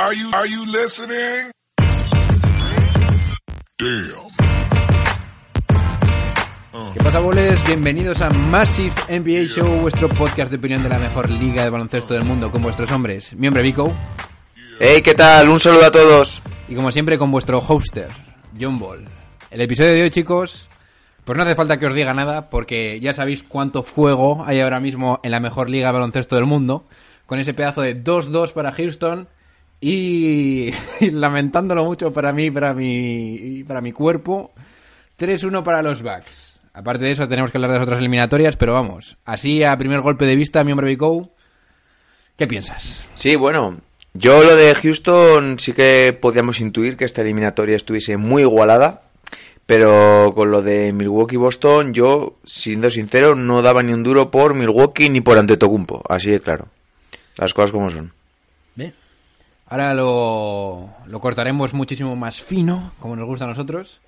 Are you, are you listening? Damn. ¿Qué pasa, boles? Bienvenidos a Massive NBA Show, vuestro podcast de opinión de la mejor liga de baloncesto del mundo con vuestros hombres. Mi hombre Vico. Hey, ¿qué tal? Un saludo a todos. Y como siempre, con vuestro hoster, John Ball. El episodio de hoy, chicos, pues no hace falta que os diga nada, porque ya sabéis cuánto fuego hay ahora mismo en la mejor liga de baloncesto del mundo, con ese pedazo de 2-2 para Houston y, y lamentándolo mucho para mí, para mi, para mi cuerpo, 3-1 para los Bucks. Aparte de eso, tenemos que hablar de las otras eliminatorias, pero vamos, así a primer golpe de vista, mi hombre Vico, ¿qué piensas? Sí, bueno, yo lo de Houston sí que podíamos intuir que esta eliminatoria estuviese muy igualada, pero con lo de Milwaukee-Boston, yo, siendo sincero, no daba ni un duro por Milwaukee ni por Antetokounmpo, así de claro. Las cosas como son. Ahora lo, lo cortaremos muchísimo más fino, como nos gusta a nosotros.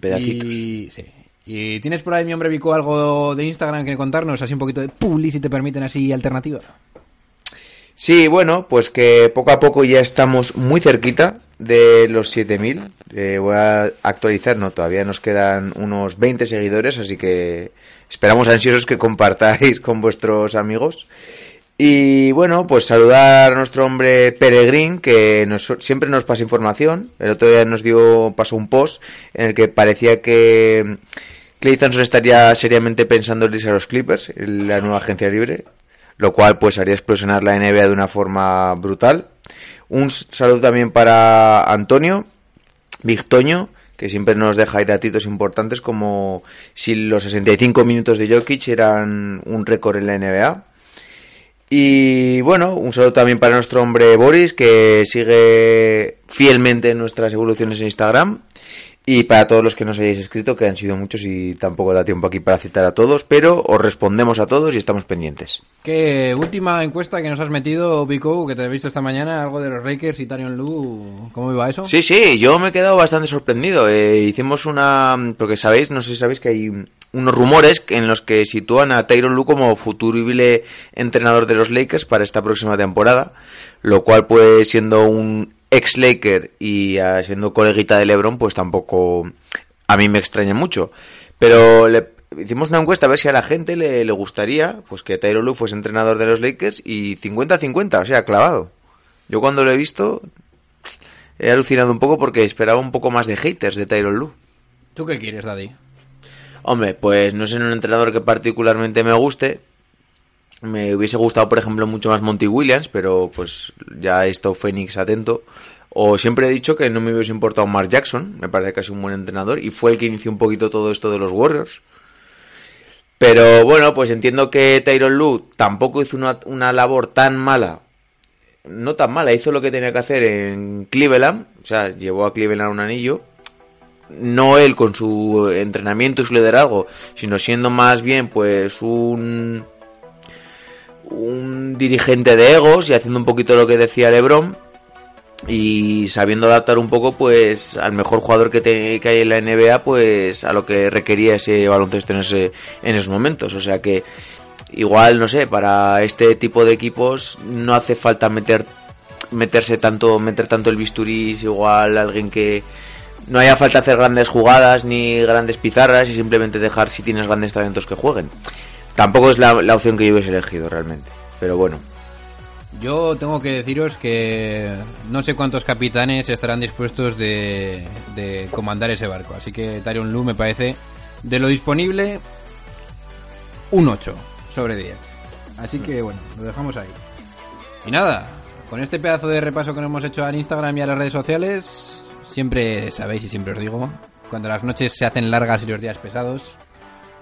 Pedacitos. Y, sí. ¿Y tienes por ahí, mi hombre Vico, algo de Instagram que contarnos? Así un poquito de publi, si te permiten así, alternativa. Sí, bueno, pues que poco a poco ya estamos muy cerquita de los 7000. Eh, voy a actualizar, no, todavía nos quedan unos 20 seguidores, así que esperamos ansiosos que compartáis con vuestros amigos. Y bueno, pues saludar a nuestro hombre Peregrín, que nos- siempre nos pasa información. El otro día nos dio, pasó un post en el que parecía que Clay estaría seriamente pensando en irse a los Clippers, la nueva agencia libre, lo cual pues haría explosionar la NBA de una forma brutal. Un saludo también para Antonio, Victoño, que siempre nos deja datitos importantes como si los 65 minutos de Jokic eran un récord en la NBA. Y bueno, un saludo también para nuestro hombre Boris, que sigue fielmente en nuestras evoluciones en Instagram. Y para todos los que nos hayáis escrito, que han sido muchos y tampoco da tiempo aquí para citar a todos, pero os respondemos a todos y estamos pendientes. ¿Qué última encuesta que nos has metido, Vico, que te he visto esta mañana, algo de los Lakers y Tarion Lu? ¿Cómo iba eso? Sí, sí, yo me he quedado bastante sorprendido. Eh, hicimos una... Porque sabéis, no sé si sabéis que hay unos rumores en los que sitúan a Tyron Lue como futurible entrenador de los Lakers para esta próxima temporada, lo cual pues siendo un ex Laker y ah, siendo coleguita de LeBron, pues tampoco a mí me extraña mucho. Pero le hicimos una encuesta a ver si a la gente le, gustaría pues que Tyron Lue fuese entrenador de los Lakers y 50-50, o sea, clavado. Yo cuando lo he visto he alucinado un poco porque esperaba un poco más de haters de Tyron Lue. ¿Tú qué quieres, Daddy? Hombre, pues no es un entrenador que particularmente me guste. Me hubiese gustado, por ejemplo, mucho más Monty Williams, pero pues ya he estado atento. O siempre he dicho que no me hubiese importado Mark Jackson, me parece que es un buen entrenador, y fue el que inició un poquito todo esto de los Warriors. Pero bueno, pues entiendo que Tyron Lue tampoco hizo una, una labor tan mala. No tan mala, hizo lo que tenía que hacer en Cleveland, o sea, llevó a Cleveland un anillo, no él con su entrenamiento y su liderazgo, sino siendo más bien pues un un dirigente de egos y haciendo un poquito lo que decía LeBron y sabiendo adaptar un poco pues al mejor jugador que, te- que hay en la NBA pues a lo que requería ese baloncesto en ese en esos momentos, o sea que igual no sé, para este tipo de equipos no hace falta meter meterse tanto meter tanto el bisturí, igual alguien que no haya falta hacer grandes jugadas ni grandes pizarras y simplemente dejar si tienes grandes talentos que jueguen. Tampoco es la, la opción que yo hubiese elegido realmente. Pero bueno. Yo tengo que deciros que no sé cuántos capitanes estarán dispuestos de, de comandar ese barco. Así que Tarion Lu me parece, de lo disponible, un 8 sobre 10. Así que bueno, lo dejamos ahí. Y nada, con este pedazo de repaso que nos hemos hecho al Instagram y a las redes sociales, siempre sabéis y siempre os digo, cuando las noches se hacen largas y los días pesados,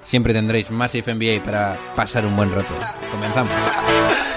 siempre tendréis Massive NBA para pasar un buen rato. Comenzamos.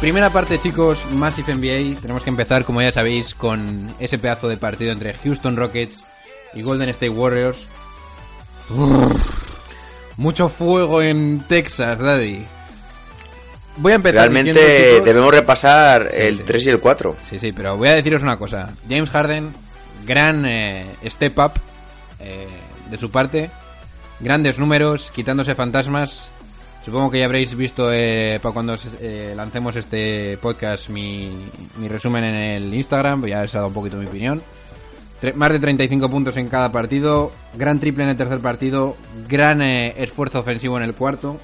Primera parte, chicos, Massive NBA. Tenemos que empezar, como ya sabéis, con ese pedazo de partido entre Houston Rockets y Golden State Warriors. mucho fuego en Texas, Daddy. Voy a empezar. Realmente diciendo, chicos- debemos repasar Sí, el sí. 3 y el 4. Sí, sí, pero voy a deciros una cosa. James Harden, gran eh, step up eh, de su parte. Grandes números, quitándose fantasmas. Supongo que ya habréis visto eh, para cuando eh, lancemos este podcast mi, mi resumen en el Instagram. Ya he dado un poquito mi opinión. Más de 35 puntos en cada partido. Gran triple en el tercer partido. Gran eh, esfuerzo ofensivo en el cuarto.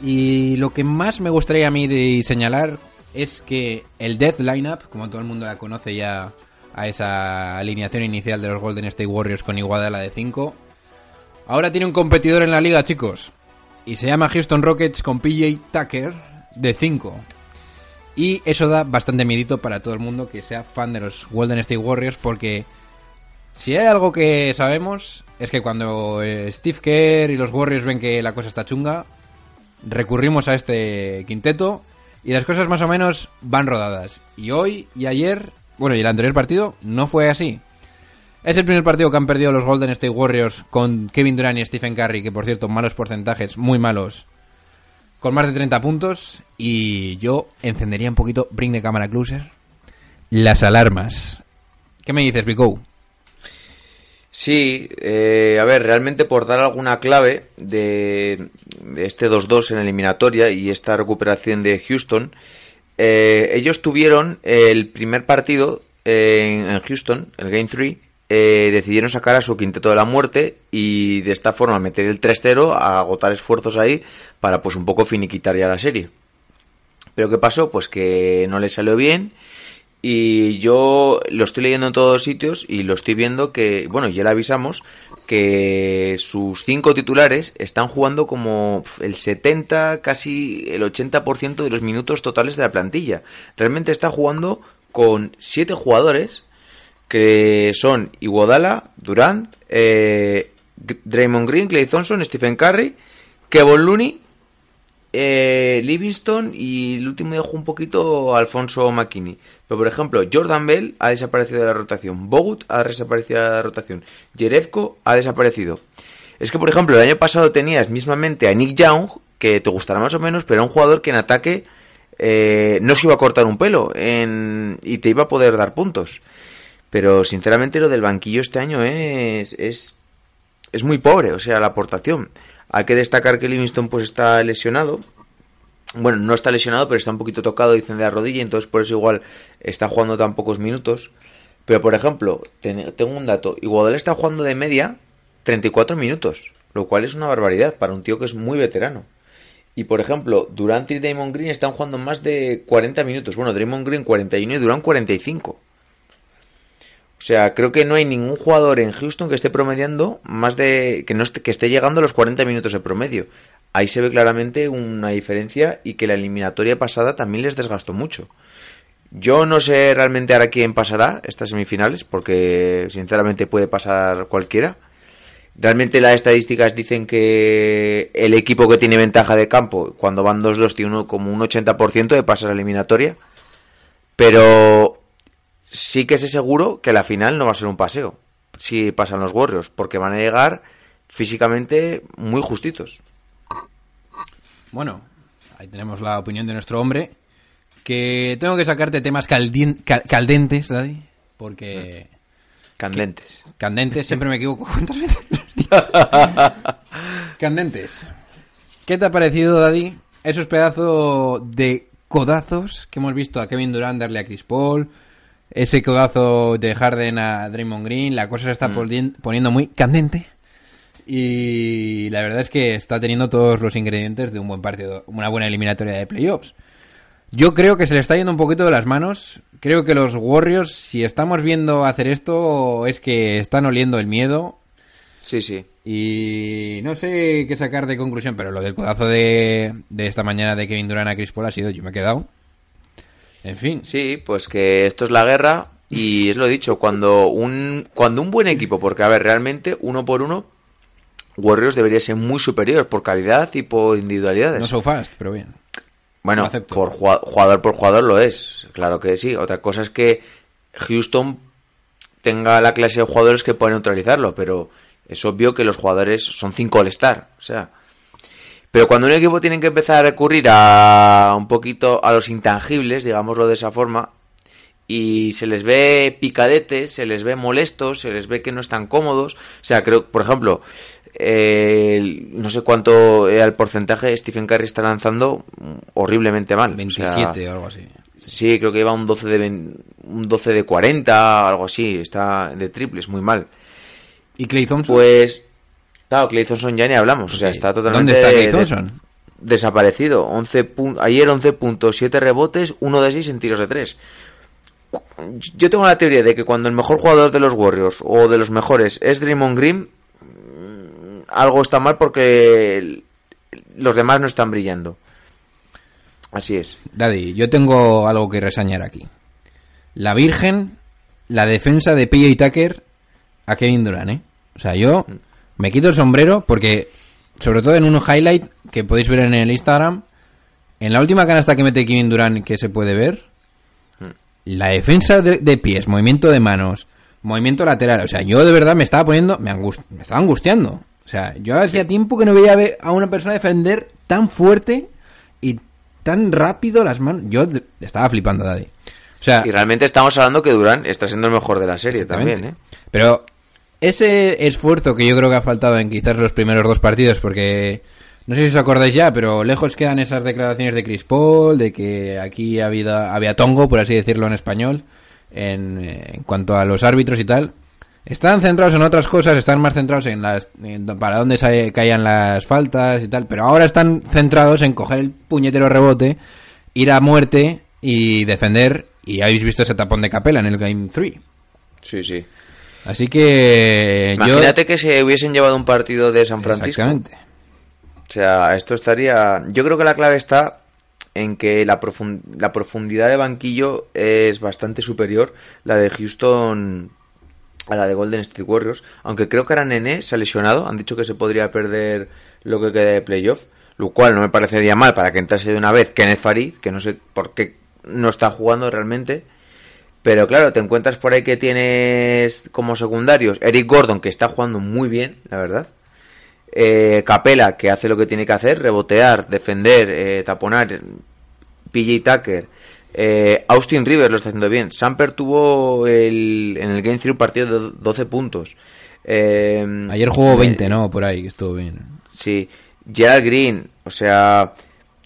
Y lo que más me gustaría a mí de señalar es que el Death Lineup, como todo el mundo la conoce ya a esa alineación inicial de los Golden State Warriors con Iguadala de 5, ahora tiene un competidor en la liga, chicos. Y se llama Houston Rockets con PJ Tucker de 5. Y eso da bastante miedito para todo el mundo que sea fan de los Golden State Warriors porque si hay algo que sabemos es que cuando eh, Steve Kerr y los Warriors ven que la cosa está chunga, recurrimos a este quinteto y las cosas más o menos van rodadas. Y hoy y ayer, bueno, y el anterior partido no fue así. Es el primer partido que han perdido los Golden State Warriors con Kevin Durant y Stephen Curry, que por cierto, malos porcentajes, muy malos, con más de 30 puntos. Y yo encendería un poquito, bring the camera closer, las alarmas. ¿Qué me dices, Pico? Sí, eh, a ver, realmente por dar alguna clave de, de este 2-2 en eliminatoria y esta recuperación de Houston, eh, ellos tuvieron el primer partido eh, en, en Houston, el Game 3, eh, decidieron sacar a su quinteto de la muerte y de esta forma meter el 3-0, a agotar esfuerzos ahí para pues un poco finiquitar ya la serie. Pero ¿qué pasó? Pues que no le salió bien y yo lo estoy leyendo en todos sitios y lo estoy viendo que, bueno, ya le avisamos que sus cinco titulares están jugando como el 70, casi el 80% de los minutos totales de la plantilla. Realmente está jugando con siete jugadores que son Iguodala, Durant, eh, Draymond Green, Clay Thompson, Stephen Curry, Kevin Looney eh, Livingston y el último dejó un poquito Alfonso McKinney. Pero por ejemplo, Jordan Bell ha desaparecido de la rotación. Bogut ha desaparecido de la rotación. Jerebko ha desaparecido. Es que por ejemplo, el año pasado tenías mismamente a Nick Young, que te gustará más o menos, pero era un jugador que en ataque eh, no se iba a cortar un pelo en- y te iba a poder dar puntos. Pero sinceramente lo del banquillo este año es, es, es muy pobre, o sea, la aportación. Hay que destacar que Livingston pues está lesionado. Bueno, no está lesionado, pero está un poquito tocado, dicen de la rodilla, entonces por eso igual está jugando tan pocos minutos. Pero por ejemplo, ten- tengo un dato, Iguodala está jugando de media 34 minutos, lo cual es una barbaridad para un tío que es muy veterano. Y por ejemplo, Durant y Draymond Green están jugando más de 40 minutos. Bueno, Draymond Green 41 y Durant 45. O sea, creo que no hay ningún jugador en Houston que esté promediando más de. que no esté, que esté llegando a los 40 minutos de promedio. Ahí se ve claramente una diferencia y que la eliminatoria pasada también les desgastó mucho. Yo no sé realmente ahora quién pasará estas semifinales, porque sinceramente puede pasar cualquiera. Realmente las estadísticas dicen que el equipo que tiene ventaja de campo, cuando van 2-2, tiene uno, como un 80% de pasar a la eliminatoria. Pero sí que sé seguro que la final no va a ser un paseo, si pasan los Warriors, porque van a llegar físicamente muy justitos. Bueno, ahí tenemos la opinión de nuestro hombre. Que tengo que sacarte temas caldien- cal- caldentes, Daddy. Porque. Candentes. Candentes, siempre me equivoco. ¿Cuántas veces? Candentes. ¿Qué te ha parecido, Daddy? Esos pedazos de codazos que hemos visto a Kevin Durant darle a Chris Paul. Ese codazo de Harden a Draymond Green. La cosa se está polien- poniendo muy candente. Y la verdad es que está teniendo todos los ingredientes de un buen partido, una buena eliminatoria de playoffs. Yo creo que se le está yendo un poquito de las manos. Creo que los Warriors, si estamos viendo hacer esto, es que están oliendo el miedo. Sí, sí. Y no sé qué sacar de conclusión, pero lo del codazo de, de esta mañana de Kevin Durant a Chris Paul ha sido, yo me he quedado. En fin. Sí, pues que esto es la guerra y es lo dicho, cuando un, cuando un buen equipo, porque a ver, realmente uno por uno, Warriors debería ser muy superior por calidad y por individualidades. No so fast, pero bien. Bueno, por jugador por jugador lo es, claro que sí. Otra cosa es que Houston tenga la clase de jugadores que pueden neutralizarlo, pero es obvio que los jugadores son cinco all-star, o sea. Pero cuando un equipo tiene que empezar a recurrir a un poquito a los intangibles, digámoslo de esa forma, y se les ve picadetes, se les ve molestos, se les ve que no están cómodos. O sea, creo, por ejemplo, eh, no sé cuánto era el porcentaje, Stephen Curry está lanzando horriblemente mal. O sea, 27 o algo así. Sí, creo que iba un 12 de, un 12 de 40, algo así, está de triples, muy mal. ¿Y Clay Thompson? Pues, claro, Clay Thompson ya ni hablamos, o sea, está totalmente ¿Dónde está Clay Thompson? desaparecido. 11 pun- ayer 11.7 rebotes, 1 de 6 en tiros de 3. Yo tengo la teoría de que cuando el mejor jugador de los Warriors o de los mejores es Draymond Green, mm, algo está mal porque los demás no están brillando. Así es. Daddy, yo tengo algo que reseñar aquí. La Virgen, la defensa de PJ Tucker a Kevin Durant, ¿eh? O sea, yo me quito el sombrero porque, sobre todo en un highlight que podéis ver en el Instagram, en la última canasta que mete Kevin Durant que se puede ver, la defensa de, de pies, movimiento de manos, movimiento lateral, o sea, yo de verdad me estaba poniendo, me, angust- me estaba angustiando. O sea, yo hacía tiempo que no veía ve- a una persona defender tan fuerte y tan rápido las manos. Yo estaba flipando, Daddy. O sea, Y realmente estamos hablando que Durán está siendo el mejor de la serie también, ¿eh? Pero ese esfuerzo que yo creo que ha faltado en quizás los primeros dos partidos, porque no sé si os acordáis ya, pero lejos quedan esas declaraciones de Chris Paul, de que aquí había, había tongo, por así decirlo en español, en, cuanto a los árbitros y tal. Están centrados en otras cosas, están más centrados en las en para dónde se caían las faltas y tal, pero ahora están centrados en coger el puñetero rebote, ir a muerte y defender. Y habéis visto ese tapón de capela en el Game 3. Sí, sí. Así que yo... Imagínate que se hubiesen llevado un partido de San Francisco. Exactamente. O sea, esto estaría. Yo creo que la clave está en que la, profun- la profundidad de banquillo es bastante superior la de Houston a la de Golden State Warriors. Aunque creo que ahora Nene se ha lesionado. Han dicho que se podría perder lo que queda de playoff. Lo cual no me parecería mal para que entrase de una vez Kenneth Farid, que no sé por qué no está jugando realmente. Pero claro, te encuentras por ahí que tienes como secundarios Eric Gordon, que está jugando muy bien, la verdad. Eh, Capela, que hace lo que tiene que hacer, rebotear, defender, eh, taponar. PJ Tucker. Eh, Austin Rivers lo está haciendo bien. Samper tuvo el, en el Game 3 un partido de 12 puntos. Eh, Ayer jugó eh, 20, ¿no? Por ahí, que estuvo bien. Sí, Gerald Green, o sea,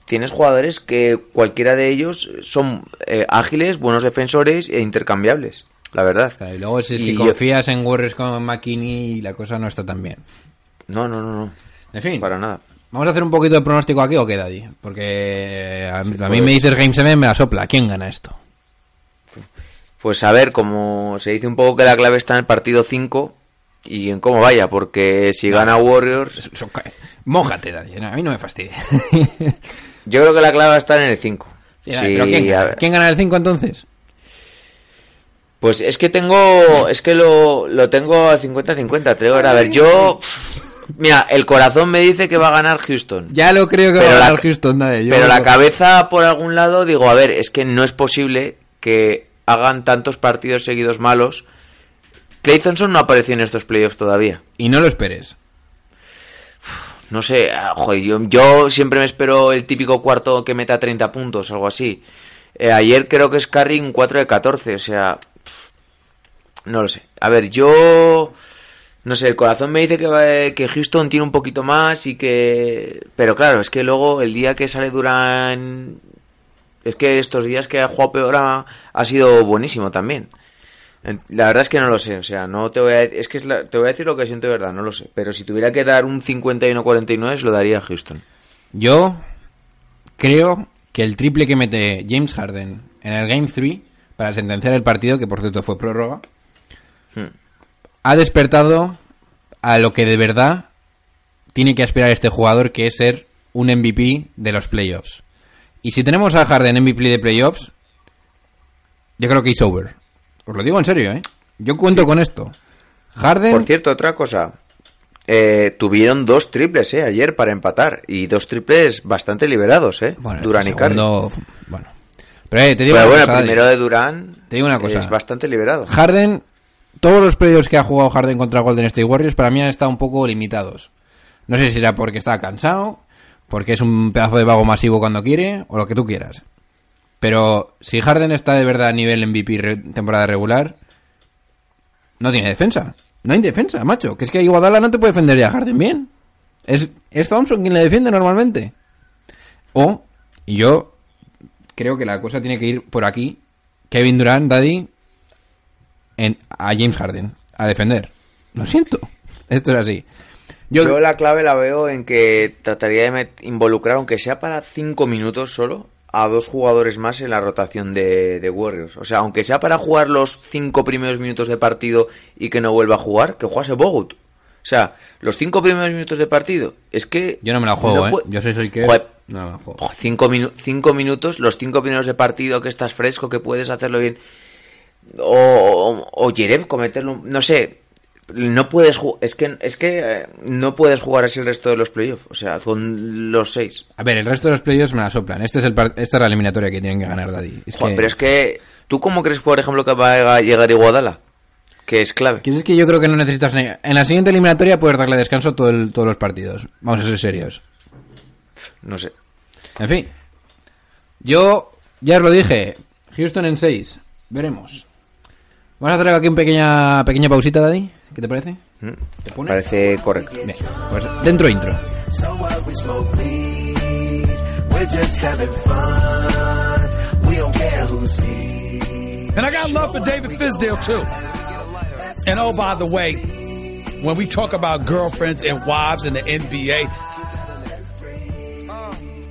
tienes jugadores que cualquiera de ellos son eh, ágiles, buenos defensores e intercambiables, la verdad. Claro, y luego si es que Y yo- confías en Warriors con McKinney la cosa no está tan bien. No, no, no, no, En fin, para nada. vamos a hacer un poquito de pronóstico aquí o qué, Daddy. Porque a mí, a mí Pues- me dices Game 7, me la sopla. ¿Quién gana esto? Pues a ver, como se dice un poco que la clave está en el partido 5 y en cómo vaya, porque si gana Warriors. Mójate, Daddy. no, a mí no me fastidie. yo creo que la clave va a estar en el 5. Sí, pero ¿quién. ¿Quién gana el 5 entonces? Pues es que tengo, es que lo, lo tengo al 50-50, Trevor. A ver, yo, mira, el corazón me dice que va a ganar Houston. Ya lo creo que Pero va a la- ganar Houston, Daddy. Yo- Pero la cabeza por algún lado digo, a ver, es que no es posible que hagan tantos partidos seguidos malos. Clay Thompson no apareció en estos playoffs todavía. Y no lo esperes. No sé, ah, joder, yo, siempre me espero el típico cuarto que meta 30 puntos, algo así. Eh, ayer creo que es Curry un 4 de 14, o sea... No lo sé. A ver, yo... No sé, el corazón me dice que, que Houston tiene un poquito más y que... Pero claro, es que luego el día que sale Durán... Es que estos días que ha jugado peor ha, ha sido buenísimo también. La verdad es que no lo sé, o sea, no te voy a es que es la- te voy a decir lo que siento de verdad, no lo sé, pero si tuviera que dar un 51-49 se lo daría a Houston. Yo creo que el triple que mete James Harden en el Game 3 para sentenciar el partido, que por cierto fue prórroga, Hmm. ha despertado a lo que de verdad tiene que aspirar este jugador, que es ser un MVP de los playoffs. Y si tenemos a Harden MVP de playoffs, yo creo que es over. Os lo digo en serio, ¿eh? Yo cuento con esto. Harden... Por cierto, otra cosa, eh, tuvieron dos triples eh, ayer para empatar y dos triples bastante liberados, eh. Bueno, Durán y Curry. Bueno. Pero eh, te digo Pero bueno, cosa, el primero de Durán Te digo una cosa. es bastante liberado. Harden, todos los periodos que ha jugado Harden contra Golden State Warriors para mí han estado un poco limitados. No sé si será porque está cansado, porque es un pedazo de vago masivo cuando quiere, o lo que tú quieras. Pero si Harden está de verdad a nivel MVP re- temporada regular, no tiene defensa. No hay defensa, macho. Que es que Iguodala no te puede defender ya a Harden bien. Es, es Thompson quien le defiende normalmente. O, y yo creo que la cosa tiene que ir por aquí. Kevin Durant, Daddy, a James Harden, a defender. Lo siento. Esto es así. Yo, Yo la clave la veo en que trataría de involucrar, aunque sea para cinco minutos solo, a dos jugadores más en la rotación de, de Warriors. O sea, aunque sea para jugar los cinco primeros minutos de partido y que no vuelva a jugar, que jugase Bogut. O sea, los cinco primeros minutos de partido, es que... yo no me la juego, no ¿eh? Yo soy soy que... Joder, No me la juego. Cinco, minu- cinco minutos, los cinco primeros de partido que estás fresco, que puedes hacerlo bien. O, o, o Jerem cometerlo, no sé. No puedes es que es que eh, no puedes jugar así el resto de los playoffs, o sea, con los seis. A ver, el resto de los playoffs me la soplan. Este es el esta es la eliminatoria que tienen que ganar, Daddy. Es que... pero es que ¿tú cómo crees por ejemplo que va a llegar Iguodala? Que es clave. Es que yo creo que no necesitas... En la siguiente eliminatoria puedes darle descanso todo el- todos los partidos. Vamos a ser serios. No sé. En fin. Yo ya os lo dije. Houston en 6. Veremos. Vamos a hacer aquí una pequeña, pequeña pausita, Daddy. ¿Qué te parece? Mm, ¿Te pones? Parece correcto. Bien. Pues dentro intro. And I got love for David Fisdale too. And oh, by the way, when we talk about girlfriends and wives in the NBA,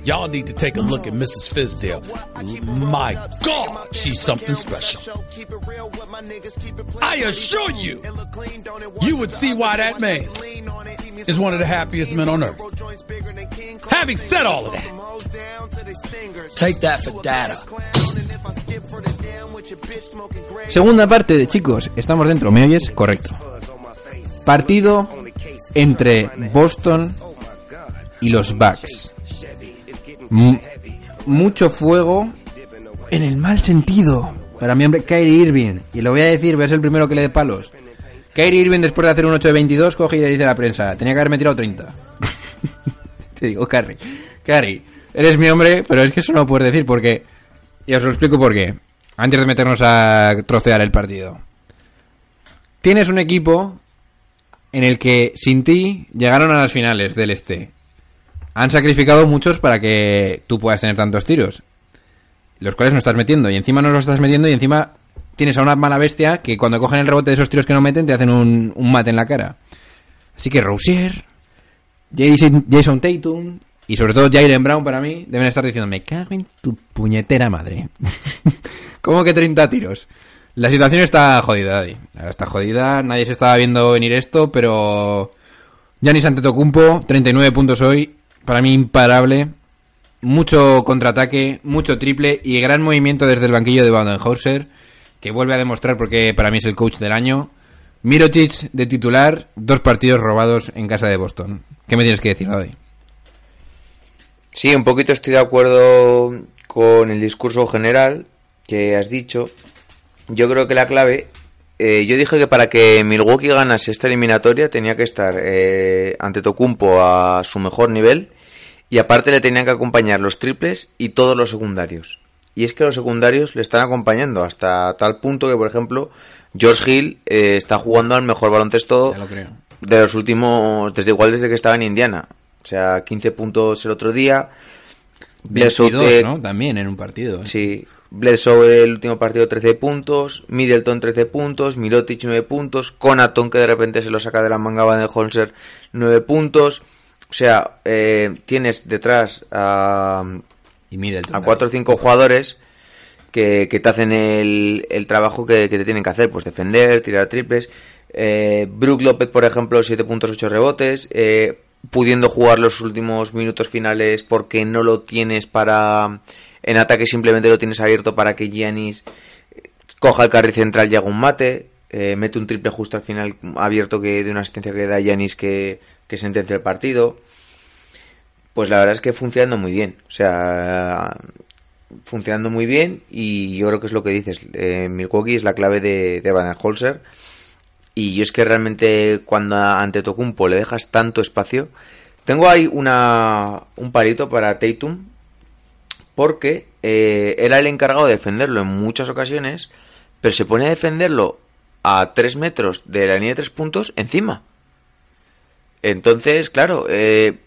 y'all need to take a look at Mrs. Fisdale. My God, she's something special. I assure you, you would see why that man is one of the happiest men on earth. Having said all of that, Take that for data. Segunda parte de chicos. Estamos dentro. ¿Me oyes? Correcto. Partido entre Boston y los Bucks. Mucho fuego en el mal sentido. Para mi hombre Kyrie Irving. Y lo voy a decir, voy a ser el primero que le dé palos. Kyrie Irving después de hacer un 8 de 22 coge y le dice a la prensa, tenía que haberme tirado 30. Te digo, Carrie. Carrie, eres mi hombre, pero es que eso no lo puedes decir porque... Y os lo explico por qué. Antes de meternos a trocear el partido. Tienes un equipo en el que sin ti llegaron a las finales del este. Han sacrificado muchos para que tú puedas tener tantos tiros. Los cuales no estás metiendo. Y encima no los estás metiendo y encima tienes a una mala bestia que cuando cogen el rebote de esos tiros que no meten te hacen un, mate en la cara. Así que Rousier, Jason, Jason Tatum y sobre todo Jalen Brown para mí deben estar diciendo me cago en tu puñetera madre. ¿Cómo que 30 tiros? La situación está jodida, Daddy. Está jodida, nadie se estaba viendo venir esto, pero Giannis Antetokounmpo, 39 puntos hoy, para mí imparable. Mucho contraataque, mucho triple y gran movimiento desde el banquillo de Baden-Hauser, que vuelve a demostrar porque para mí es el coach del año. Mirotic de titular, dos partidos robados en casa de Boston. ¿Qué me tienes que decir, Daddy? Sí, un poquito estoy de acuerdo con el discurso general que has dicho. Yo creo que la clave, eh, yo dije que para que Milwaukee ganase esta eliminatoria tenía que estar eh, ante Tocumpo a su mejor nivel y aparte le tenían que acompañar los triples y todos los secundarios. Y es que los secundarios le están acompañando hasta tal punto que, por ejemplo, George Hill eh, está jugando al mejor baloncesto lo creo. de los últimos, desde igual desde que estaba en Indiana. O sea, 15 puntos el otro día. Bledsoe 22, te- ¿no? También en un partido. ¿eh? Sí, Bledsoe el último partido 13 puntos, Middleton 13 puntos, Mirotic 9 puntos, Conaton que de repente se lo saca de la manga del Holzer 9 puntos. O sea, eh, tienes detrás a, Y Middleton. a 4 o también. 5 jugadores que, que te hacen el, el trabajo que, que te tienen que hacer, pues defender, tirar triples. Eh, Brook López, por ejemplo, 7 puntos, 8 rebotes, eh, pudiendo jugar los últimos minutos finales porque no lo tienes para... En ataque simplemente lo tienes abierto para que Giannis coja el carril central y haga un mate. eh, mete un triple justo al final abierto que de una asistencia que da Yanis que, que sentencia el partido. Pues la verdad es que funcionando muy bien. O sea, funcionando muy bien y yo creo que es lo que dices. Eh, Milwaukee es la clave de, de Van Holzer. Y yo es que realmente cuando ante Tocumpo le dejas tanto espacio. Tengo ahí una, un palito para Tatum. Porque eh, era el encargado de defenderlo en muchas ocasiones. Pero se pone a defenderlo a 3 metros de la línea de 3 puntos encima. Entonces, claro, eh,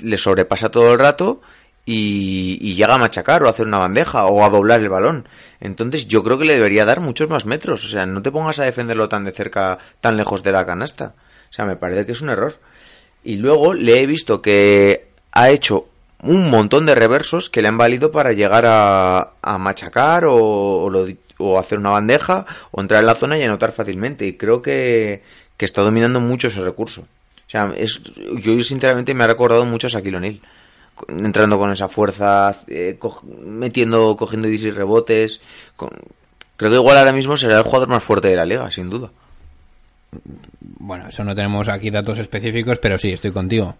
le sobrepasa todo el rato y, y llega a machacar o a hacer una bandeja o a doblar el balón. Entonces yo creo que le debería dar muchos más metros. O sea, no te pongas a defenderlo tan de cerca, tan lejos de la canasta. O sea, me parece que es un error. Y luego le he visto que ha hecho un montón de reversos que le han valido para llegar a, a machacar o, o lo- o hacer una bandeja o entrar en la zona y anotar fácilmente. Y creo que, que está dominando mucho ese recurso. O sea, es, yo sinceramente me ha recordado mucho a Shaquille O'Neal. Entrando con esa fuerza, eh, co- metiendo, cogiendo 16 rebotes. con- creo que igual ahora mismo será el jugador más fuerte de la liga, sin duda. Bueno, eso no tenemos aquí datos específicos, pero sí, estoy contigo.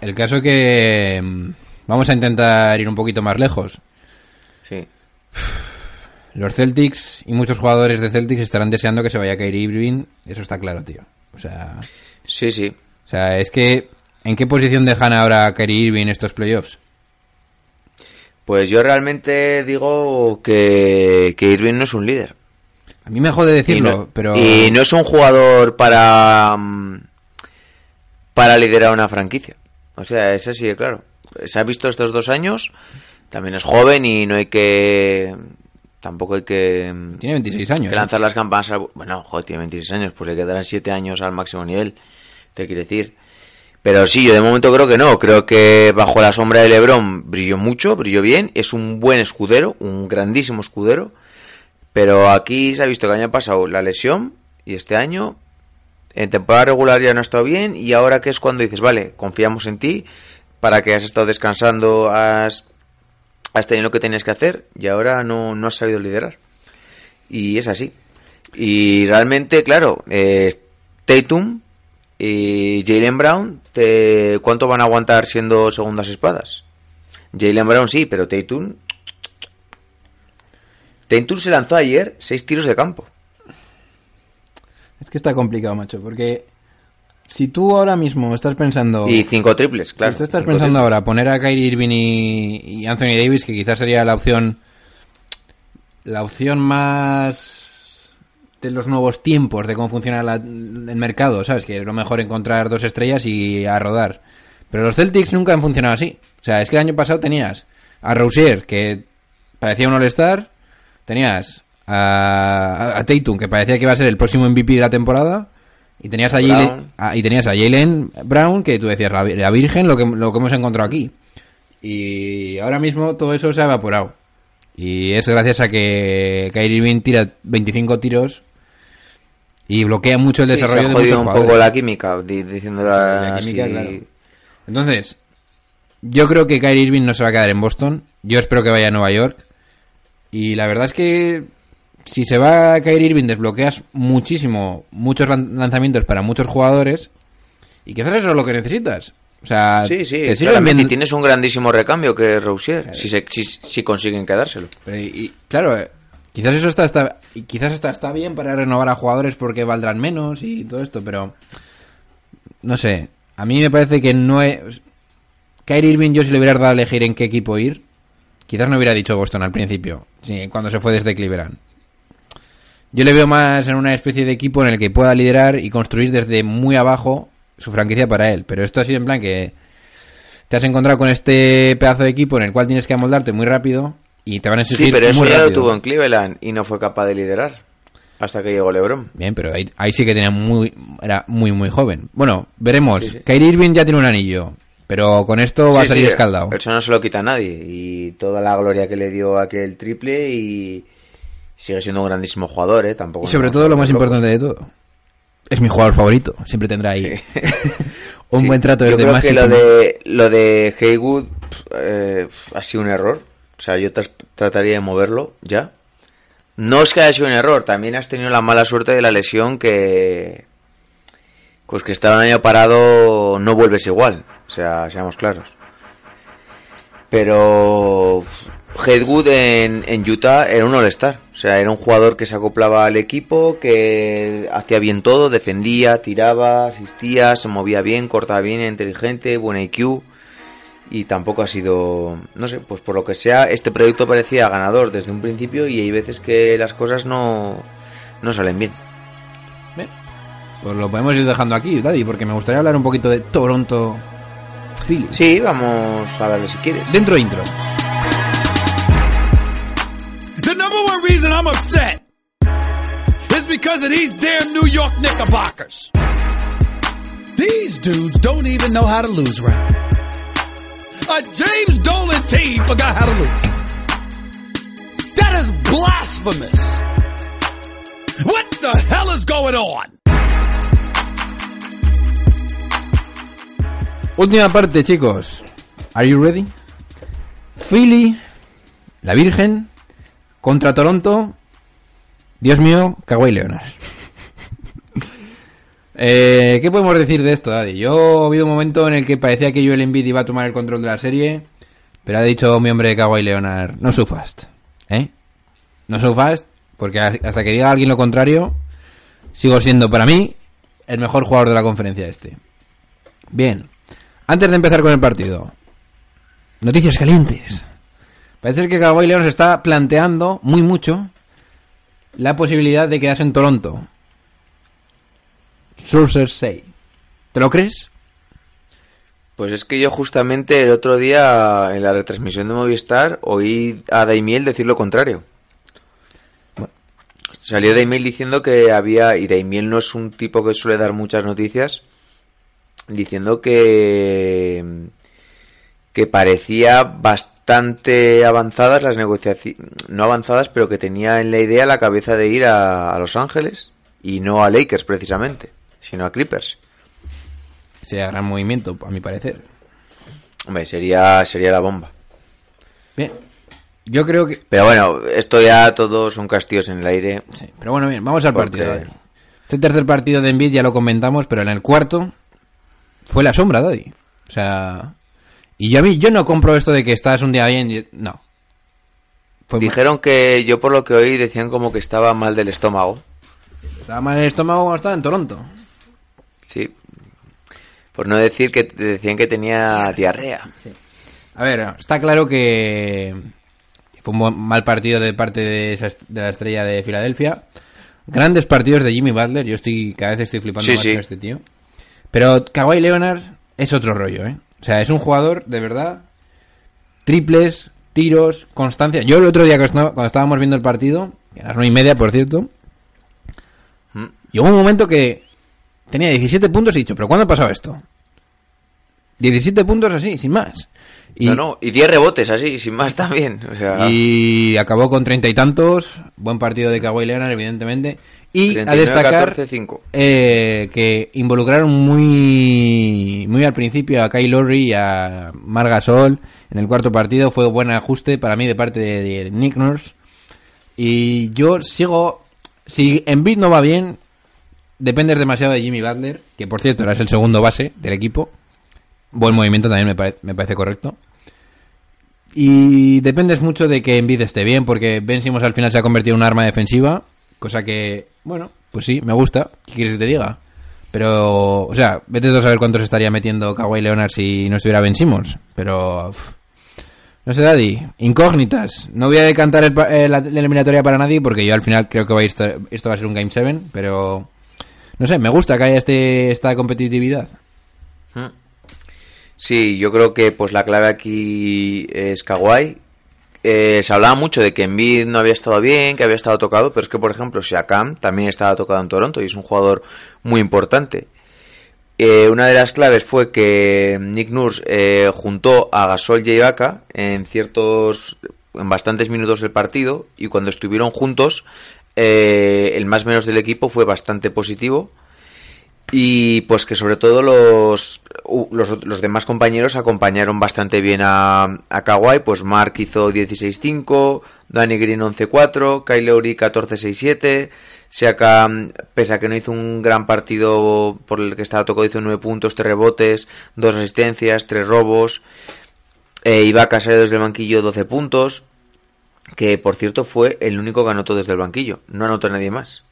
El caso que mm, vamos a intentar ir un poquito más lejos. sí. Los Celtics y muchos jugadores de Celtics estarán deseando que se vaya Kyrie Irving, eso está claro, tío. O sea, Sí, sí. o sea, es que ¿en qué posición dejan ahora a Kyrie Irving estos playoffs? Pues yo realmente digo que, que Irving no es un líder. A mí me jode decirlo, y no, pero y no es un jugador para mm, para liderar una franquicia. O sea, es así de claro. Se ha visto estos dos años. También es joven y no hay que tampoco hay que, mm, tiene 26 años. que ¿eh? lanzar las campanas. al- Bueno, joder, tiene 26 años, pues le quedarán 7 años al máximo nivel. Te quiere decir. Pero sí, yo de momento creo que no. Creo que bajo la sombra de LeBron brilló mucho, brilló bien. Es un buen escudero, un grandísimo escudero. Pero aquí se ha visto que el año pasado la lesión y este año en temporada regular ya no ha estado bien y ahora que es cuando dices, vale, confiamos en ti para que has estado descansando, has, tenido lo que tenías que hacer y ahora no, no has sabido liderar. Y es así. Y realmente, claro, eh, y Jalen Brown, te, ¿cuánto van a aguantar siendo segundas espadas? Jalen Brown sí, pero Tatum... Tatum se lanzó ayer seis tiros de campo. Es que está complicado, macho, porque si tú ahora mismo estás pensando Y cinco triples, claro. si tú estás cinco pensando triples. ahora poner a Kyrie Irving y, y Anthony Davis, que quizás sería la opción la opción más de los nuevos tiempos de cómo funciona la- el mercado, ¿sabes? Que es lo mejor encontrar dos estrellas y a rodar. Pero los Celtics nunca han funcionado así. O sea, es que el año pasado tenías a Rousier, que parecía un All-Star, tenías a, a Tatum, que parecía que iba a ser el próximo MVP de la temporada, y tenías a. Jalen, a- y tenías a Jalen Brown, que tú decías, la, la Virgen, lo que, lo que hemos encontrado aquí. Y ahora mismo todo eso se ha evaporado. Y es gracias a que Kyrie Irving tira 25 tiros y bloquea mucho el Sí, desarrollo se ha jodido un jugadores. poco la química, di- diciéndola La química, así. claro. Entonces, yo creo que Kyrie Irving no se va a quedar en Boston. Yo espero que vaya a Nueva York. Y la verdad es que si se va a Kyrie Irving desbloqueas muchísimo, muchos lan- lanzamientos para muchos jugadores. Y quizás eso es lo que necesitas. O sea, Sí, sí, te siguen claramente, viendo- y tienes un grandísimo recambio que es Rousier, si, se- si, si consiguen quedárselo. Pero, y- y, claro, eh, quizás eso está, está- y quizás está, está bien para renovar a jugadores porque valdrán menos y todo esto, pero no sé. A mí me parece que no es. Kyrie Irving, yo si le hubiera dado a elegir en qué equipo ir, quizás no hubiera dicho Boston al principio, sí, cuando se fue desde Cleveland. Yo le veo más en una especie de equipo en el que pueda liderar y construir desde muy abajo su franquicia para él. Pero esto ha sido en plan que te has encontrado con este pedazo de equipo en el cual tienes que amoldarte muy rápido y te van a exigir Sí, pero eso muy ya lo rápido. tuvo en Cleveland y no fue capaz de liderar hasta que llegó LeBron. Bien, pero ahí, ahí sí que tenía muy, era muy, muy joven. Bueno, veremos. Sí, sí. Kyrie Irving ya tiene un anillo, pero con esto va a salir sí, escaldado. Eso no se lo quita a nadie y toda la gloria que le dio aquel triple y sigue siendo un grandísimo jugador, ¿eh? Tampoco Y sobre todo lo más importante de todo. Es mi jugador favorito. Siempre tendrá ahí un Sí, buen trato Yo creo más que lo de, lo de Haywood eh, ha sido un error. O sea, yo trataría de moverlo ya. No es que haya sido un error, también has tenido la mala suerte de la lesión que. Pues que estar un año parado no vuelves igual. O sea, seamos claros. Pero. Headwood en, en Utah era un all-star. O sea, era un jugador que se acoplaba al equipo, que hacía bien todo, defendía, tiraba, asistía, se movía bien, cortaba bien, era inteligente, buen IQ. Y tampoco ha sido. No sé, pues por lo que sea, este proyecto parecía ganador desde un principio y hay veces que las cosas no, no salen bien. Bien. Pues lo podemos ir dejando aquí, Daddy, porque me gustaría hablar un poquito de Toronto Phillies. Sí, vamos a darle si quieres. Dentro intro. Reason I'm upset is because of these damn New York Knickerbockers. These dudes don't even know how to lose right. A James Dolan team forgot how to lose. That is blasphemous. What the hell is going on? Última parte, chicos. Are you ready? Philly, la Virgen, contra Toronto. Dios mío, Kawhi Leonard. Eh, ¿Qué podemos decir de esto, Daddy? Yo ha habido un momento en el que parecía que Joel Embiid iba a tomar el control de la serie, pero ha dicho mi hombre Kawhi Leonard, no so fast, ¿eh? No so fast, porque hasta que diga alguien lo contrario, sigo siendo para mí el mejor jugador de la conferencia este. Bien, antes de empezar con el partido, noticias calientes. Parece que Kawhi Leonard se está planteando muy mucho la posibilidad de quedarse en Toronto. Sources say. ¿Te lo crees? Pues es que yo justamente el otro día en la retransmisión de Movistar oí a Daimiel decir lo contrario. Salió Daimiel diciendo que había, y Daimiel no es un tipo que suele dar muchas noticias, diciendo que, que parecía bastante avanzadas las negociaciones, no avanzadas, pero que tenía en la idea la cabeza de ir a, a Los Ángeles y no a Lakers precisamente, sino a Clippers. Sería gran movimiento, a mi parecer. Hombre, sería, sería la bomba. Bien. Yo creo que... Pero bueno, esto ya todos son castillos en el aire. Sí, pero bueno, bien, vamos al Porque- partido. Daddy. Este tercer partido de Envid ya lo comentamos, pero en el cuarto fue la sombra, Daddy. O sea... Y yo a mí, yo no compro esto de que estás un día bien y... No. Fue Dijeron que yo por lo que oí decían como que estaba mal del estómago. Estaba mal el estómago cuando estaba en Toronto. Sí. Por no decir que decían que tenía diarrea. A ver, está claro que fue un mal partido de parte de, esa de la estrella de Filadelfia. Grandes partidos de Jimmy Butler. Yo estoy cada vez estoy flipando Sí, más sí. con este tío. Pero Kawhi Leonard es otro rollo, ¿eh? O sea, es un jugador de verdad. Triples, tiros, constancia. Yo el otro día que estaba- cuando estábamos viendo el partido, a las nueve y media, por cierto, Mm. llegó un momento que tenía 17 puntos y he dicho, ¿pero cuándo ha pasado esto? 17 puntos así, sin más. Y, No, no, y 10 rebotes así, sin más también. O sea, y acabó con treinta y tantos. Buen partido de Kawhi Leonard, evidentemente. Y a 39, destacar 14, 5. eh, que involucraron muy muy al principio a Kyle Lowry y a Margasol en el cuarto partido. Fue buen ajuste para mí de parte de, de Nick Nurse. Y yo sigo... Si Embiid no va bien, dependes demasiado de Jimmy Butler, que por cierto era el segundo base del equipo. Buen movimiento también me, pare- me parece correcto. Y dependes mucho de que Embiid esté bien, porque Ben Simmons al final se ha convertido en un arma defensiva, cosa que, bueno, pues sí, me gusta. ¿Qué quieres que te diga? Pero, o sea, vete tú a saber cuántos estaría metiendo Kawhi Leonard si no estuviera Ben Simmons. Pero, uf, no sé, Daddy, incógnitas. No voy a decantar el pa- eh, la, la eliminatoria para nadie, porque yo al final creo que va a ir esto, esto va a ser un Game 7, pero, no sé, me gusta que haya este, esta competitividad. Sí, yo creo que pues la clave aquí es Kawhi. Eh, se hablaba mucho de que Embiid no había estado bien, que había estado tocado, pero es que por ejemplo Siakam también estaba tocado en Toronto y es un jugador muy importante. Eh, una de las claves fue que Nick Nurse eh, juntó a Gasol y Ibaka en ciertos, en bastantes minutos del partido y cuando estuvieron juntos, eh, el más menos del equipo fue bastante positivo Y pues que sobre todo los, los, los demás compañeros acompañaron bastante bien a, a Kawhi. Pues Mark hizo 16-5, Danny Green 11-4, Kyle Lowry 14-6-7. Siakam, pese a que no hizo un gran partido por el que estaba tocado, hizo 9 puntos, 3 rebotes, 2 asistencias, 3 robos. Eh, Ibaka salió desde el banquillo 12 puntos. Que por cierto fue el único que anotó desde el banquillo. No anotó nadie más.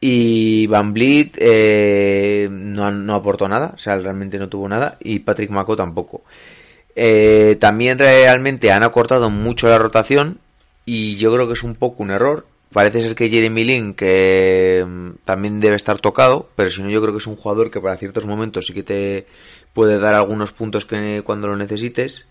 Y Van Vliet eh, no, aportó nada, o sea, realmente no tuvo nada. Y Patrick Mako tampoco. Eh, también realmente han acortado mucho la rotación. Y yo creo que es un poco un error. Parece ser que Jeremy Lin, que mm, también debe estar tocado, pero si no, yo creo que es un jugador que para ciertos momentos sí que te puede dar algunos puntos que cuando lo necesites.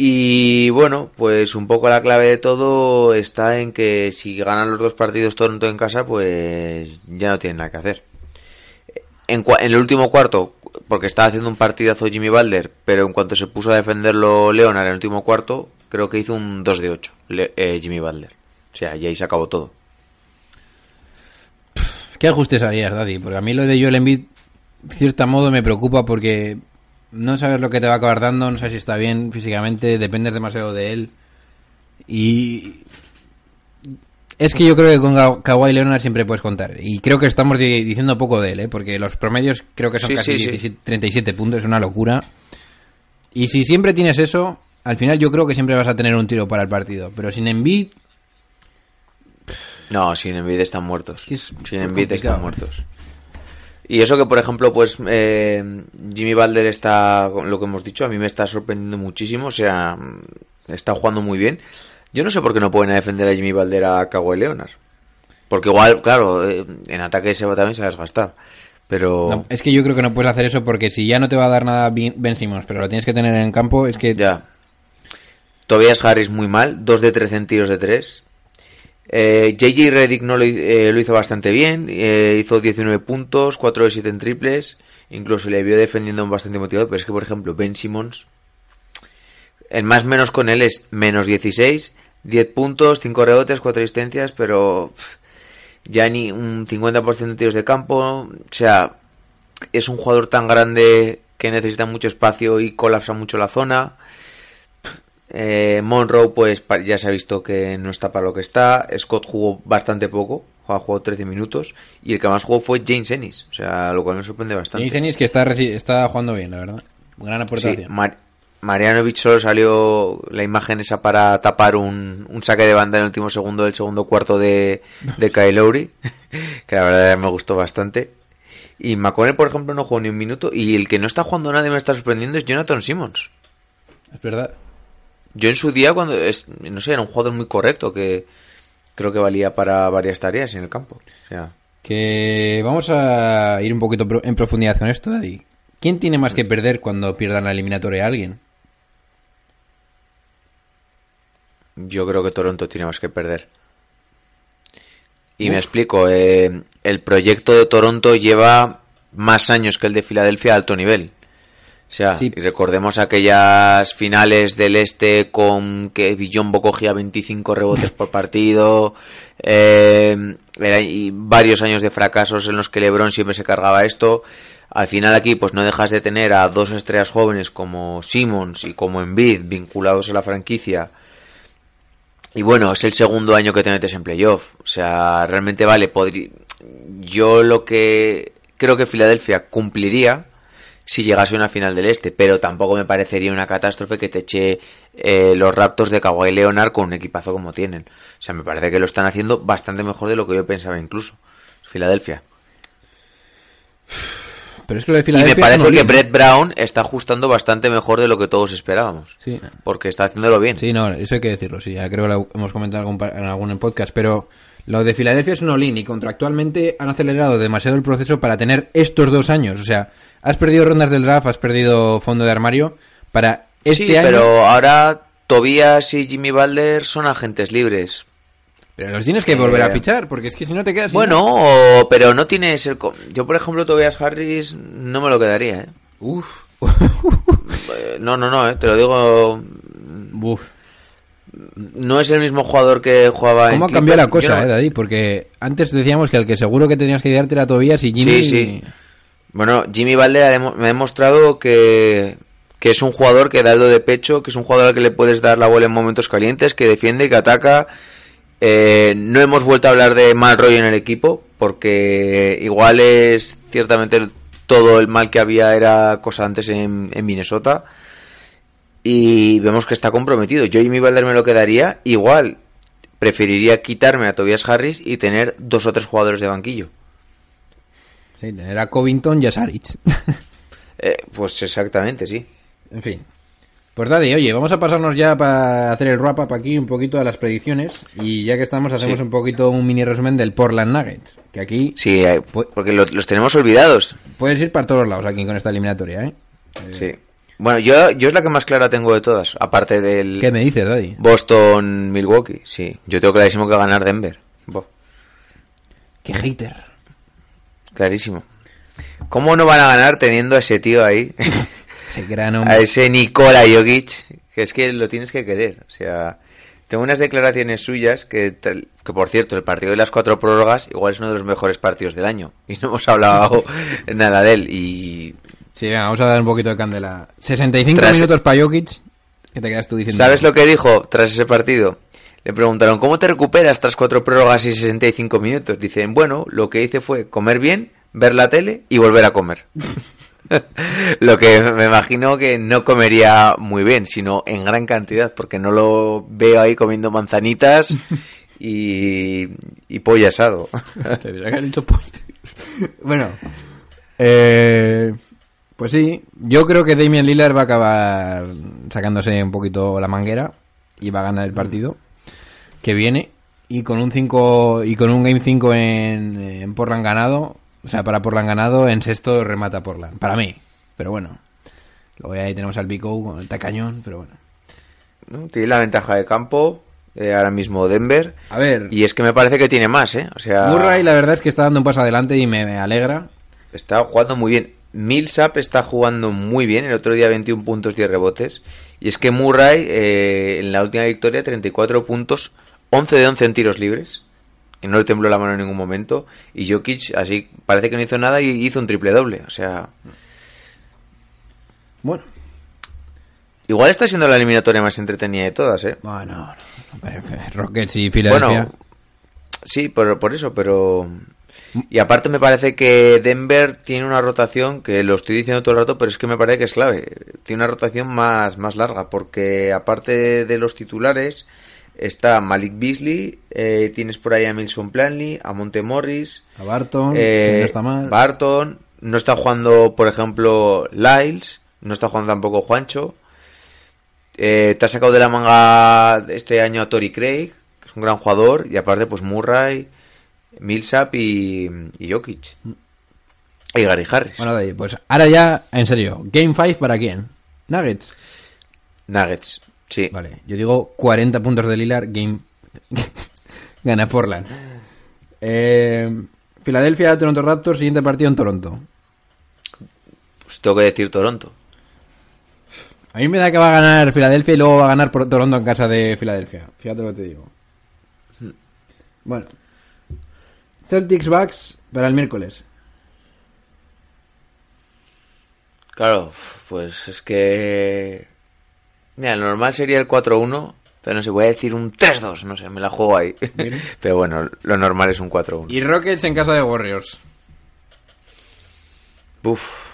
Y bueno, pues un poco la clave de todo está en que si ganan los dos partidos Toronto en casa, pues ya no tienen nada que hacer. En, el último cuarto, porque estaba haciendo un partidazo Jimmy Balder, pero en cuanto se puso a defenderlo Leonard en el último cuarto, creo que hizo un 2 de 8 Le- eh, Jimmy Balder. O sea, y ahí se acabó todo. ¿Qué ajustes harías, Daddy? Porque a mí lo de Joel Embiid, de cierto modo, me preocupa porque no sabes lo que te va a acabar dando, no sabes si está bien físicamente, dependes demasiado de él. Y es que yo creo que con Kawhi Leonard siempre puedes contar. Y creo que estamos di- diciendo poco de él, ¿eh? porque los promedios creo que son Sí, casi sí, sí. 17 37 puntos, es una locura. Y si siempre tienes eso, al final yo creo que siempre vas a tener un tiro para el partido. Pero sin Embiid, No, sin Embiid están muertos. es sin Embiid están muertos. Y eso que, por ejemplo, pues eh, Jimmy Balder está, con lo que hemos dicho, a mí me está sorprendiendo muchísimo. O sea, está jugando muy bien. Yo no sé por qué no pueden defender a Jimmy Balder a Kawhi Leonard. Porque igual, claro, eh, en ataque se va también se va a desgastar. Pero No, es que yo creo que no puedes hacer eso porque si ya no te va a dar nada Ben Simmons, pero lo tienes que tener en campo, es que ya. Tobias Harris muy mal, 2 de 13 en tiros de 3. Eh, JJ Reddick no lo, eh, lo hizo bastante bien, eh, hizo 19 puntos, 4 de 7 en triples, incluso le vio defendiendo bastante motivado, pero es que por ejemplo Ben Simmons, el más menos con él es menos 16, 10 puntos, 5 rebotes, 4 asistencias, pero ya ni un 50% de tiros de campo, o sea, es un jugador tan grande que necesita mucho espacio y colapsa mucho la zona. Eh, Monroe, pues ya se ha visto que no está para lo que está. Scott jugó bastante poco, jugó, jugó 13 minutos. Y el que más jugó fue James Ennis, o sea, lo cual me sorprende bastante. James Ennis que está, está jugando bien, la verdad. Gran Sí, aportación. Mar- Marianovic solo salió la imagen esa para tapar un, un saque de banda en el último segundo del segundo cuarto de, de Kyle Lowry, que la verdad me gustó bastante. Y McConnell, por ejemplo, no jugó ni un minuto. Y el que no está jugando nada y me está sorprendiendo es Jonathan Simmons. Es verdad. Yo en su día, cuando es, no sé, era un jugador muy correcto que creo que valía para varias tareas en el campo. O sea, Que vamos a ir un poquito en profundidad con esto, Daddy. ¿Quién tiene más que perder cuando pierdan la eliminatoria a alguien? yo creo que Toronto tiene más que perder. Y me explico, eh, el proyecto de Toronto lleva más años que el de Filadelfia a alto nivel. O sea, Sí. y recordemos aquellas finales del este con que Villombo cogía 25 rebotes por partido, eh, y varios años de fracasos en los que LeBron siempre se cargaba esto. Al final aquí pues no dejas de tener a dos estrellas jóvenes como Simmons y como Embiid vinculados a la franquicia. Y bueno, es el segundo año que te metes en playoff. O sea, realmente vale, podría... Yo lo que creo que Filadelfia cumpliría si llegase a una final del este, pero tampoco me parecería una catástrofe que te eche eh, los Raptors de Kawhi Leonard con un equipazo como tienen. O sea, me parece que lo están haciendo bastante mejor de lo que yo pensaba incluso. Filadelfia. Pero es que lo de Y Filadelfia me parece no que. Brett Brown está ajustando bastante mejor de lo que todos esperábamos. Sí. Porque está haciéndolo bien. Sí, no, eso hay que decirlo, sí. Ya creo que lo hemos comentado en algún, podcast, pero lo de Filadelfia es un all-in y contractualmente han acelerado demasiado el proceso para tener estos dos años. O sea, has perdido rondas del draft, has perdido fondo de armario para este sí, año. pero ahora Tobias y Jimmy Balder son agentes libres. Pero los tienes que volver a Eh, fichar, porque es que si no te quedas. Bueno, o- pero no tienes el... Yo, por ejemplo, Tobias Harris no me lo quedaría, ¿eh? Uf. No, no, no, ¿eh? Te lo digo... Uf. no es el mismo jugador que jugaba en ¿Cómo ha cambiado la cosa, no- eh, Daddy? Porque antes decíamos que el que seguro que tenías que idearte era Tobias y Jimmy... Sí, sí. Bueno, Jimmy Valde me ha demostrado que, que es un jugador que da el do de pecho, que es un jugador al que le puedes dar la bola en momentos calientes, que defiende, que ataca. Eh, no hemos vuelto a hablar de mal rollo en el equipo, porque igual es ciertamente todo el mal que había era cosa antes en, en Minnesota. Y vemos que está comprometido. Yo Jimmy Valder me lo quedaría. Igual preferiría quitarme a Tobias Harris y tener dos o tres jugadores de banquillo. Sí, tener a Covington y a Saric. Eh, pues exactamente, sí. en fin. Pues Daddy, oye, vamos a pasarnos ya para hacer el wrap-up aquí un poquito a las predicciones. Y ya que estamos, hacemos Sí. un poquito un mini resumen del Portland Nuggets. Que aquí Sí, eh, porque los, los tenemos olvidados. puedes ir para todos lados aquí con esta eliminatoria, ¿eh? Sí. Bueno, yo, yo es la que más clara tengo de todas, aparte del ¿Qué me dices, Daddy? Boston-Milwaukee. Sí, yo tengo clarísimo que va a ganar Denver. Bo, Qué hater. Clarísimo. ¿Cómo no van a ganar teniendo a ese tío ahí? Ese gran a hombre. ese Nikola Jokic, que es que lo tienes que querer. O sea, tengo unas declaraciones suyas que, que por cierto, el partido de las cuatro prórrogas igual es uno de los mejores partidos del año. Y no hemos hablado nada de él. Y Sí, venga, vamos a dar un poquito de candela. 65 Tras- minutos para Jokic. ¿Qué te quedas tú diciendo? ¿Sabes lo que dijo tras ese partido? Le preguntaron, ¿cómo te recuperas tras cuatro prórrogas y 65 minutos? Dicen, bueno, lo que hice fue comer bien, ver la tele y volver a comer. lo que me imagino que no comería muy bien, sino en gran cantidad, porque no lo veo ahí comiendo manzanitas y, y pollo asado. Tendría que dicho pollo. bueno, eh, pues sí, yo creo que Damian Lillard va a acabar sacándose un poquito la manguera y va a ganar el partido que viene y con un 5 y con un game 5 en, en Portland ganado, o sea, para Portland ganado en sexto remata Portland, para mí, pero bueno. Luego ahí tenemos al Pico con el tacañón, pero bueno. ¿no? Tiene la ventaja de campo, eh, ahora mismo Denver, A ver, y es que me parece que tiene más, ¿eh? O sea, Murray la verdad es que está dando un paso adelante y me, me alegra. Está jugando muy bien. Millsap está jugando muy bien. El otro día 21 puntos, 10 rebotes. Y es que Murray, eh, en la última victoria, 34 puntos, 11 de 11 en tiros libres. Que no le tembló la mano en ningún momento. Y Jokic, así, parece que no hizo nada y hizo un triple doble. O sea, Bueno, igual está siendo la eliminatoria más entretenida de todas, ¿eh? Bueno, Rockets y Filadelfia. Bueno, sí, por, por eso, pero... Y aparte me parece que Denver tiene una rotación, que lo estoy diciendo todo el rato, pero es que me parece que es clave. Tiene una rotación más, más larga, porque aparte de los titulares, está Malik Beasley, eh, tienes por ahí a Milson Planley, a Monte Morris, a Barton, eh, que no está mal. Barton, no está jugando, por ejemplo, Lyles, no está jugando tampoco Juancho. Eh, te ha sacado de la manga este año a Tori Craig, que es un gran jugador, y aparte, pues Murray, Millsap y, y Jokic. Y Gary Harris. Bueno, de ahí, pues ahora ya, en serio, Game 5 para quién? Nuggets. Nuggets, sí. Vale, yo digo 40 puntos de Lillard, Game. Gana Portland. Eh, Filadelfia, Toronto Raptors, siguiente partido en Toronto. Pues tengo que decir Toronto. A mí me da que va a ganar Filadelfia y luego va a ganar por Toronto en casa de Filadelfia. Fíjate lo que te digo. Bueno. Celtics Bucks para el miércoles. Claro, pues es que... Mira, lo normal sería el 4-1, pero no sé, voy a decir un 3-2, no sé, me la juego ahí. Bien. pero bueno, lo normal es un 4-1. Y Rockets en casa de Warriors. Uf.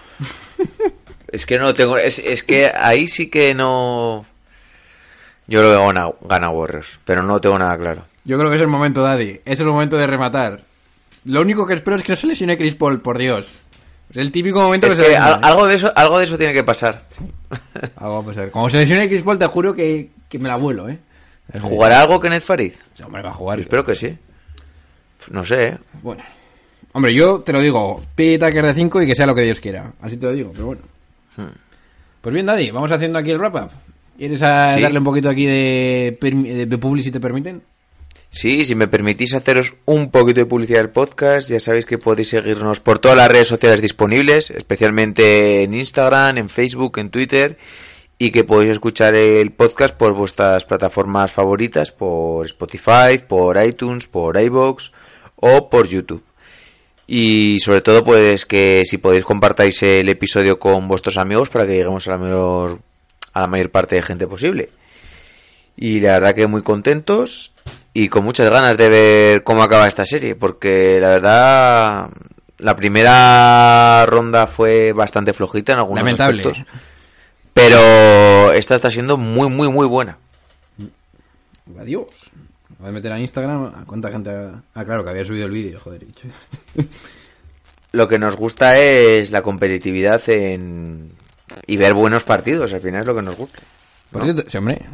es que no lo tengo. Es, es que ahí sí que no. Yo creo que gana, gana Warriors, pero no tengo nada claro. Yo creo que es el momento, Daddy. Es el momento de rematar. Lo único que espero es que no se lesione Chris Paul, por Dios. Es el típico momento Es que, que se lesiona, ¿eh? algo, de eso, algo de eso tiene que pasar. Algo va a pasar. Como se lesione Chris Paul, te juro que, que me la vuelo, ¿eh? ¿Jugará algo Kenneth Farid? Hombre, va a jugar. Espero que sí. No sé, ¿eh? Bueno. Hombre, yo te lo digo. Pete Tucker de 5 y que sea lo que Dios quiera. Así te lo digo, pero bueno. Pues bien, Daddy, vamos haciendo aquí el wrap-up. ¿Quieres a- Sí. darle un poquito aquí de, de si te permiten? Sí, si me permitís haceros un poquito de publicidad del podcast, ya sabéis que podéis seguirnos por todas las redes sociales disponibles, especialmente en Instagram, en Facebook, en Twitter. y que podéis escuchar el podcast por vuestras plataformas favoritas, por Spotify, por iTunes, por iBox o por YouTube. Y sobre todo, pues que si podéis compartáis el episodio con vuestros amigos para que lleguemos a la mayor, a la mayor parte de gente posible. Y la verdad que muy contentos y con muchas ganas de ver cómo acaba esta serie, porque la verdad la primera ronda fue bastante flojita en algunos Lamentable. aspectos, pero esta está siendo muy muy muy buena. Adiós. Voy a meter a Instagram. ¿A ¿Cuánta gente ha... Ah, claro, que había subido el vídeo, joder. dicho. Lo que nos gusta es la competitividad en y ver buenos partidos, al final es lo que nos gusta. Por cierto, sí, hombre.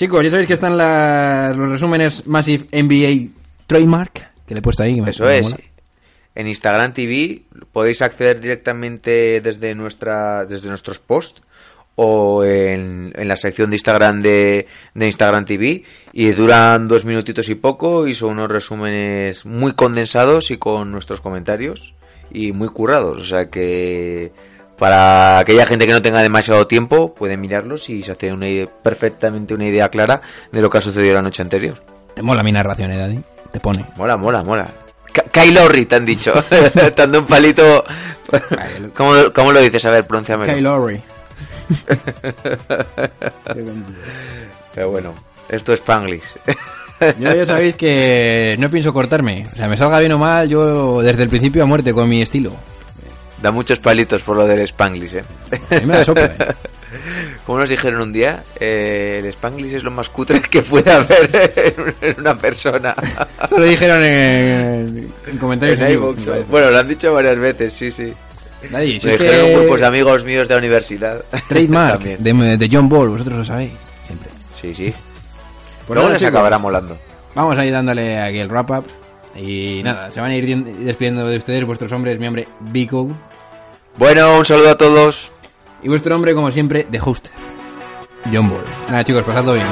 Chicos, ya sabéis que están las, los resúmenes Massive NBA Trademark, que le he puesto ahí. Eso es. mola. En Instagram TV podéis acceder directamente desde nuestra desde nuestros posts o en, en la sección de Instagram de, de Instagram TV y duran dos minutitos y poco y son unos resúmenes muy condensados y con nuestros comentarios y muy currados. O sea que para aquella gente que no tenga demasiado tiempo puede mirarlos y se hace una idea- perfectamente una idea clara de lo que ha sucedido la noche anterior. Te mola mi narración, eh, Daddy. Te pone. Mola, mola, mola. Ka- Kyle Lowry, te han dicho. Dando un palito. ¿Cómo, cómo lo dices? A ver, pronunciamelo. Kyle Lowry. Pero bueno, esto es Spanglish. Yo ya sabéis que no pienso cortarme. O sea, me salga bien o mal, yo desde el principio a muerte con mi estilo. Da muchos palitos por lo del Spanglish, ¿eh? A mí me la sopla, eh. Como nos dijeron un día, eh, el Spanglish es lo más cutre que puede haber en- una persona. Eso lo dijeron en, en comentarios En en parece. Bueno, lo han dicho varias veces, sí, sí. Daddy, si Lo dijeron que- grupos de amigos míos de la universidad. Trademark de, de John Ball, vosotros lo sabéis, siempre. Sí, sí. Pues Luego les acabará molando. Vamos a ir dándole aquí el wrap up. Y nada, se van a ir di- despidiendo de ustedes, vuestros hombres, mi hombre Vico. Bueno, un saludo a todos. Y vuestro hombre, como siempre, de hoster. John Ball. Nada, chicos, pasadlo bien.